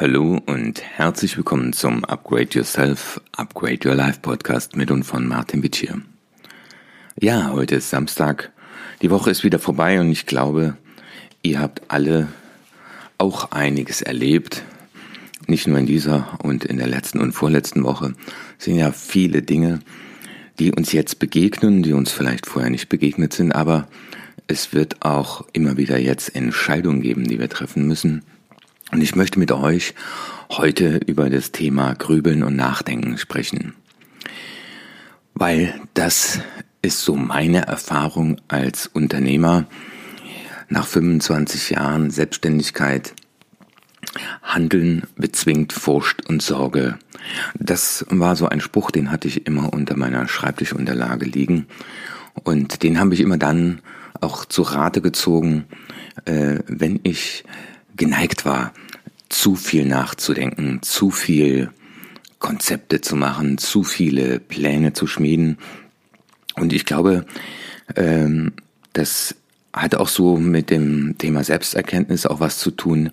Hallo und herzlich willkommen zum Upgrade Yourself, Upgrade Your Life Podcast mit und von Martin Wittier. Ja, heute ist Samstag. Die Woche ist wieder vorbei und ich glaube, ihr habt alle auch einiges erlebt. Nicht nur in dieser und in der letzten und vorletzten Woche sind ja viele Dinge, die uns jetzt begegnen, die uns vielleicht vorher nicht begegnet sind, aber es wird auch immer wieder jetzt Entscheidungen geben, die wir treffen müssen und ich möchte mit euch heute über das Thema Grübeln und Nachdenken sprechen. Weil das ist so meine Erfahrung als Unternehmer nach 25 Jahren Selbstständigkeit. Handeln bezwingt Furcht und Sorge. Das war so ein Spruch, den hatte ich immer unter meiner Schreibtischunterlage liegen. Und den habe ich immer dann auch zu Rate gezogen, äh, wenn ich geneigt war, zu viel nachzudenken, zu viel Konzepte zu machen, zu viele Pläne zu schmieden. Und ich glaube, ähm, das hat auch so mit dem Thema Selbsterkenntnis auch was zu tun,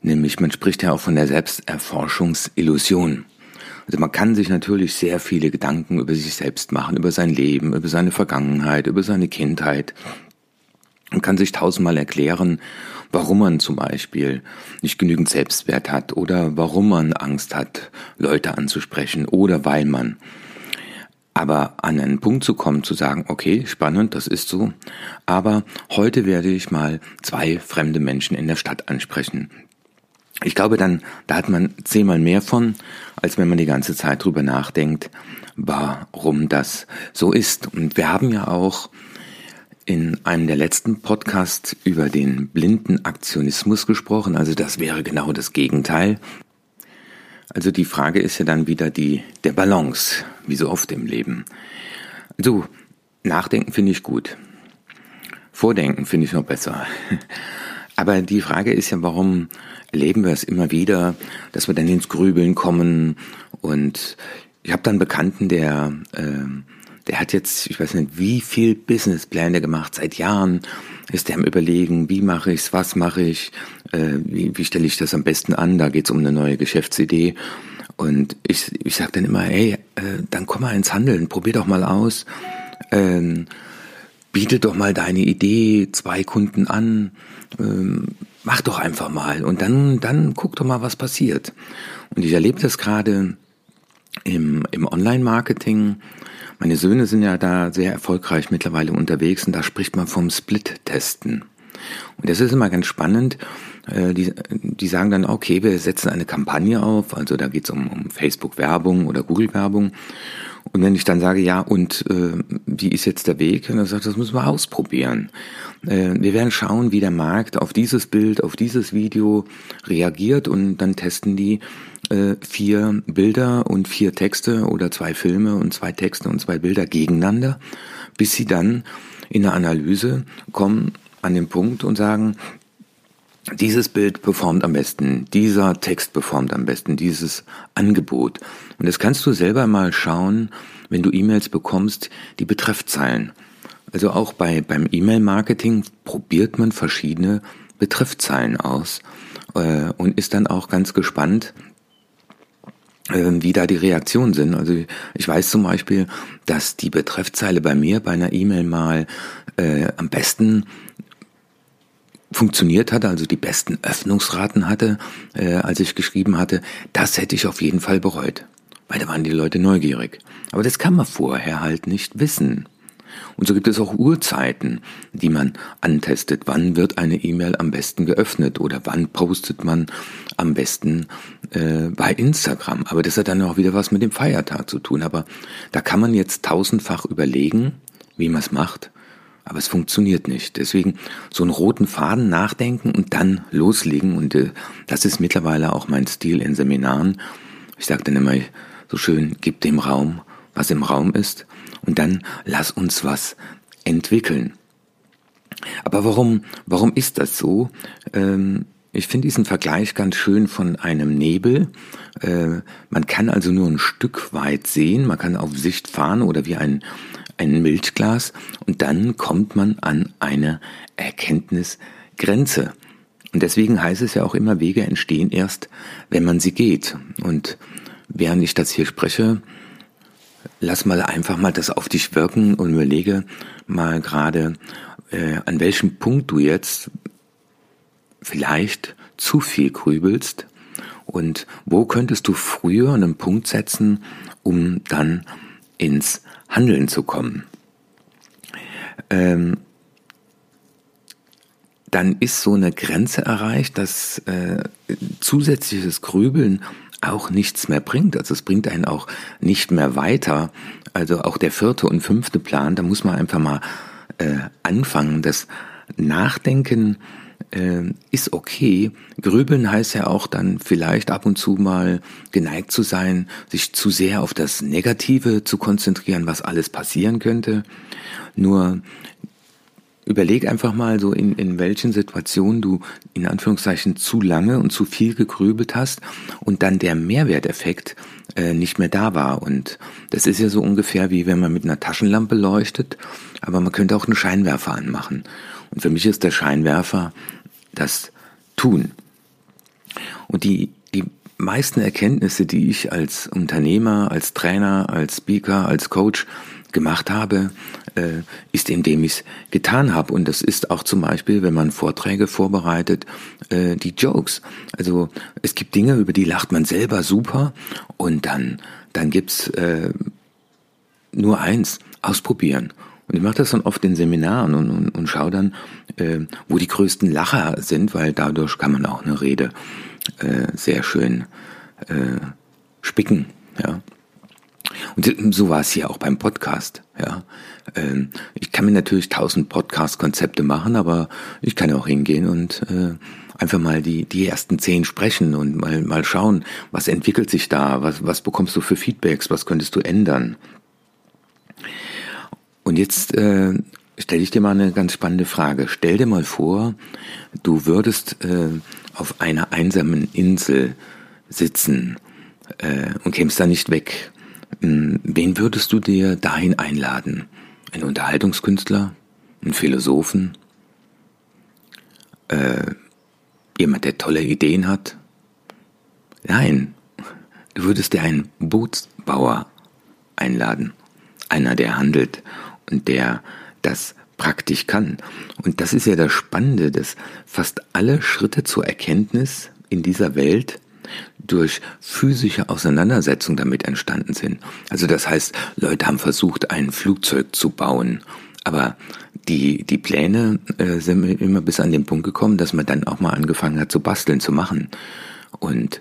nämlich man spricht ja auch von der Selbsterforschungsillusion. Also man kann sich natürlich sehr viele Gedanken über sich selbst machen, über sein Leben, über seine Vergangenheit, über seine Kindheit, man kann sich tausendmal erklären, warum man zum Beispiel nicht genügend Selbstwert hat oder warum man Angst hat, Leute anzusprechen oder weil man. Aber an einen Punkt zu kommen, zu sagen, okay, spannend, das ist so, aber heute werde ich mal zwei fremde Menschen in der Stadt ansprechen. Ich glaube dann, da hat man zehnmal mehr von, als wenn man die ganze Zeit drüber nachdenkt, warum das so ist. Und wir haben ja auch in einem der letzten Podcasts über den blinden Aktionismus gesprochen. Also das wäre genau das Gegenteil. Also die Frage ist ja dann wieder die der Balance, wie so oft im Leben. Also nachdenken finde ich gut. Vordenken finde ich noch besser. Aber die Frage ist ja, warum erleben wir es immer wieder, dass wir dann ins Grübeln kommen und ich habe dann Bekannten, der äh, der hat jetzt, ich weiß nicht, wie viel Businesspläne gemacht. Seit Jahren ist der am überlegen, wie mache ich's, was mache ich, äh, wie, wie stelle ich das am besten an. Da geht's um eine neue Geschäftsidee. Und ich, ich sage dann immer, hey, äh, dann komm mal ins Handeln, probier doch mal aus. Ähm, biete doch mal deine Idee zwei Kunden an. Ähm, mach doch einfach mal und dann, dann guck doch mal, was passiert. Und ich erlebe das gerade im, im Online-Marketing. Meine Söhne sind ja da sehr erfolgreich mittlerweile unterwegs und da spricht man vom Split-Testen. Und das ist immer ganz spannend. Äh, die, die sagen dann, okay, wir setzen eine Kampagne auf, also da geht es um, um Facebook-Werbung oder Google-Werbung. Und wenn ich dann sage, ja, und äh, wie ist jetzt der Weg? Und er sagt, das müssen wir ausprobieren. Äh, wir werden schauen, wie der Markt auf dieses Bild, auf dieses Video reagiert und dann testen die äh, vier Bilder und vier Texte oder zwei Filme und zwei Texte und zwei Bilder gegeneinander, bis sie dann in der Analyse kommen an den Punkt und sagen, dieses Bild performt am besten, dieser Text performt am besten, dieses Angebot. Und das kannst du selber mal schauen, wenn du E-Mails bekommst, die Betreffzeilen. Also auch bei, beim E-Mail-Marketing probiert man verschiedene Betreffzeilen aus äh, und ist dann auch ganz gespannt, wie da die Reaktionen sind. Also ich weiß zum Beispiel, dass die Betreffzeile bei mir bei einer E-Mail mal äh, am besten funktioniert hatte, also die besten Öffnungsraten hatte, äh, als ich geschrieben hatte, das hätte ich auf jeden Fall bereut. Weil da waren die Leute neugierig. Aber das kann man vorher halt nicht wissen. Und so gibt es auch Uhrzeiten, die man antestet. Wann wird eine E-Mail am besten geöffnet oder wann postet man am besten äh, bei Instagram. Aber das hat dann auch wieder was mit dem Feiertag zu tun. Aber da kann man jetzt tausendfach überlegen, wie man es macht aber es funktioniert nicht. Deswegen so einen roten Faden nachdenken und dann loslegen. Und äh, das ist mittlerweile auch mein Stil in Seminaren. Ich sage dann immer so schön, gib dem Raum, was im Raum ist. Und dann lass uns was entwickeln. Aber warum, warum ist das so? Ähm, ich finde diesen Vergleich ganz schön von einem Nebel. Äh, man kann also nur ein Stück weit sehen, man kann auf Sicht fahren oder wie ein ein Milchglas und dann kommt man an eine Erkenntnisgrenze. Und deswegen heißt es ja auch immer, Wege entstehen erst, wenn man sie geht. Und während ich das hier spreche, lass mal einfach mal das auf dich wirken und überlege mal gerade, äh, an welchem Punkt du jetzt vielleicht zu viel grübelst und wo könntest du früher einen Punkt setzen, um dann ins Handeln zu kommen. Ähm, dann ist so eine Grenze erreicht, dass äh, zusätzliches Grübeln auch nichts mehr bringt. Also es bringt einen auch nicht mehr weiter. Also auch der vierte und fünfte Plan, da muss man einfach mal äh, anfangen. Das Nachdenken äh, ist okay. Grübeln heißt ja auch dann vielleicht ab und zu mal geneigt zu sein, sich zu sehr auf das Negative zu konzentrieren, was alles passieren könnte. Nur Überleg einfach mal so, in, in welchen Situationen du in Anführungszeichen zu lange und zu viel gegrübelt hast und dann der Mehrwerteffekt äh, nicht mehr da war. Und das ist ja so ungefähr wie wenn man mit einer Taschenlampe leuchtet, aber man könnte auch einen Scheinwerfer anmachen. Und für mich ist der Scheinwerfer das Tun. Und die, die meisten Erkenntnisse, die ich als Unternehmer, als Trainer, als Speaker, als Coach gemacht habe, äh, ist, indem ich es getan habe. Und das ist auch zum Beispiel, wenn man Vorträge vorbereitet, äh, die Jokes. Also es gibt Dinge, über die lacht man selber super und dann, dann gibt's äh, nur eins, ausprobieren. Und ich mache das dann oft in Seminaren und, und, und schaue dann, äh, wo die größten Lacher sind, weil dadurch kann man auch eine Rede äh, sehr schön äh, spicken. Ja. Und so war es hier auch beim Podcast. Ja, ähm, ich kann mir natürlich tausend Podcast-Konzepte machen, aber ich kann auch hingehen und äh, einfach mal die die ersten zehn sprechen und mal mal schauen, was entwickelt sich da, was was bekommst du für Feedbacks, was könntest du ändern. Und jetzt äh, stelle ich dir mal eine ganz spannende Frage. Stell dir mal vor, du würdest äh, auf einer einsamen Insel sitzen äh, und kämst da nicht weg wen würdest du dir dahin einladen? Ein Unterhaltungskünstler? Ein Philosophen? Äh, jemand, der tolle Ideen hat? Nein, du würdest dir einen Bootsbauer einladen. Einer, der handelt und der das praktisch kann. Und das ist ja das Spannende, dass fast alle Schritte zur Erkenntnis in dieser Welt durch physische Auseinandersetzung damit entstanden sind. Also das heißt, Leute haben versucht, ein Flugzeug zu bauen, aber die, die Pläne äh, sind immer bis an den Punkt gekommen, dass man dann auch mal angefangen hat zu basteln, zu machen. Und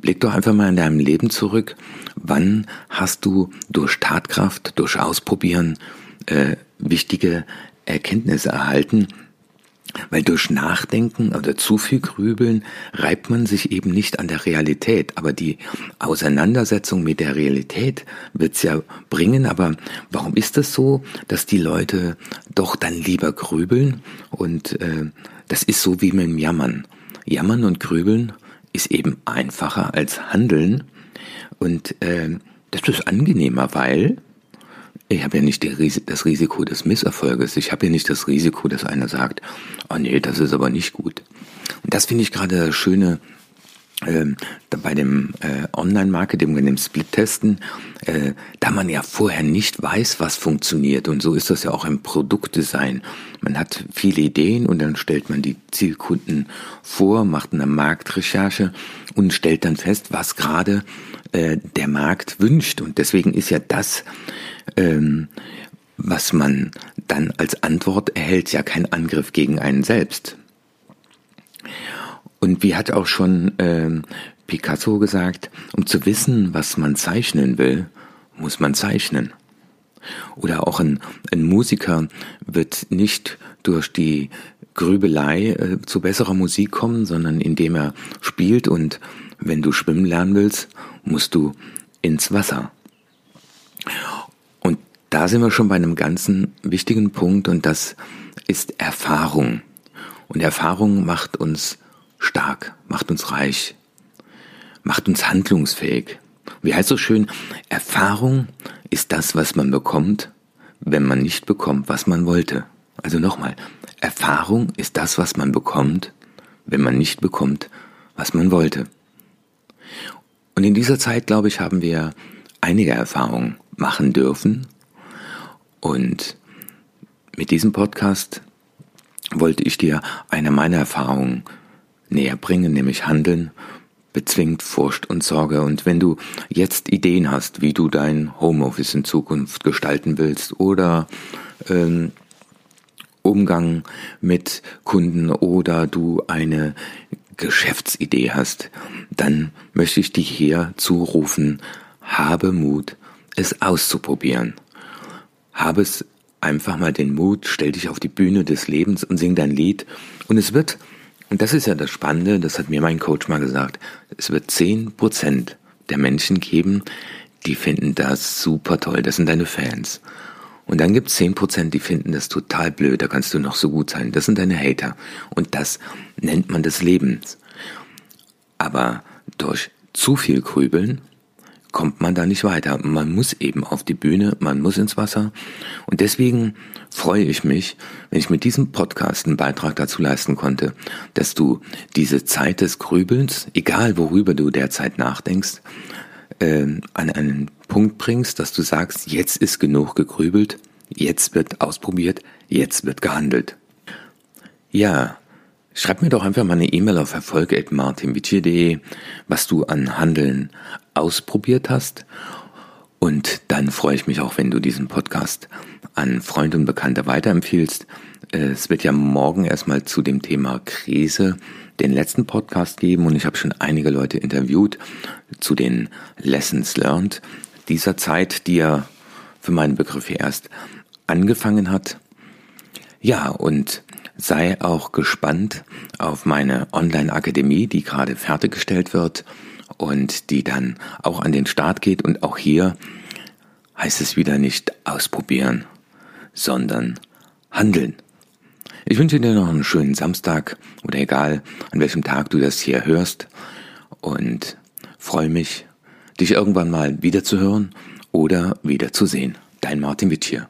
blick doch einfach mal in deinem Leben zurück. Wann hast du durch Tatkraft, durch Ausprobieren äh, wichtige Erkenntnisse erhalten, weil durch Nachdenken oder zu viel Grübeln reibt man sich eben nicht an der Realität. Aber die Auseinandersetzung mit der Realität wird's ja bringen. Aber warum ist das so, dass die Leute doch dann lieber grübeln? Und äh, das ist so wie mit dem Jammern. Jammern und Grübeln ist eben einfacher als Handeln. Und äh, das ist angenehmer, weil ich habe ja nicht das Risiko des Misserfolges. Ich habe ja nicht das Risiko, dass einer sagt, oh nee, das ist aber nicht gut. Und das finde ich gerade das Schöne ähm, bei dem äh, Online-Marketing, bei dem Split-Testen, äh, da man ja vorher nicht weiß, was funktioniert. Und so ist das ja auch im Produktdesign. Man hat viele Ideen und dann stellt man die Zielkunden vor, macht eine Marktrecherche und stellt dann fest, was gerade äh, der Markt wünscht. Und deswegen ist ja das ähm, was man dann als Antwort erhält, ja kein Angriff gegen einen selbst. Und wie hat auch schon ähm, Picasso gesagt, um zu wissen, was man zeichnen will, muss man zeichnen. Oder auch ein, ein Musiker wird nicht durch die Grübelei äh, zu besserer Musik kommen, sondern indem er spielt und wenn du schwimmen lernen willst, musst du ins Wasser da sind wir schon bei einem ganzen wichtigen Punkt und das ist Erfahrung. Und Erfahrung macht uns stark, macht uns reich, macht uns handlungsfähig. Wie heißt so schön, Erfahrung ist das, was man bekommt, wenn man nicht bekommt, was man wollte. Also nochmal, Erfahrung ist das, was man bekommt, wenn man nicht bekommt, was man wollte. Und in dieser Zeit, glaube ich, haben wir einige Erfahrungen machen dürfen. Und mit diesem Podcast wollte ich dir eine meiner Erfahrungen näher bringen, nämlich Handeln bezwingt Furcht und Sorge. Und wenn du jetzt Ideen hast, wie du dein Homeoffice in Zukunft gestalten willst oder ähm, Umgang mit Kunden oder du eine Geschäftsidee hast, dann möchte ich dich hier zurufen, habe Mut, es auszuprobieren. Habe es einfach mal den Mut, stell dich auf die Bühne des Lebens und sing dein Lied und es wird und das ist ja das Spannende, das hat mir mein Coach mal gesagt, es wird zehn Prozent der Menschen geben, die finden das super toll, das sind deine Fans. Und dann gibt es zehn Prozent, die finden das total blöd, da kannst du noch so gut sein, das sind deine Hater. Und das nennt man des Lebens. Aber durch zu viel Grübeln kommt man da nicht weiter. Man muss eben auf die Bühne, man muss ins Wasser. Und deswegen freue ich mich, wenn ich mit diesem Podcast einen Beitrag dazu leisten konnte, dass du diese Zeit des Grübelns, egal worüber du derzeit nachdenkst, äh, an einen Punkt bringst, dass du sagst, jetzt ist genug gegrübelt, jetzt wird ausprobiert, jetzt wird gehandelt. Ja, Schreib mir doch einfach mal eine E-Mail auf erfolg.martinvitier.de, was du an Handeln ausprobiert hast. Und dann freue ich mich auch, wenn du diesen Podcast an Freunde und Bekannte weiterempfiehlst. Es wird ja morgen erstmal zu dem Thema Krise den letzten Podcast geben und ich habe schon einige Leute interviewt zu den Lessons Learned dieser Zeit, die ja für meinen Begriff hier erst angefangen hat. Ja, und sei auch gespannt auf meine Online-Akademie, die gerade fertiggestellt wird und die dann auch an den Start geht. Und auch hier heißt es wieder nicht ausprobieren, sondern handeln. Ich wünsche dir noch einen schönen Samstag oder egal, an welchem Tag du das hier hörst und freue mich, dich irgendwann mal wiederzuhören oder wiederzusehen. Dein Martin Witt hier.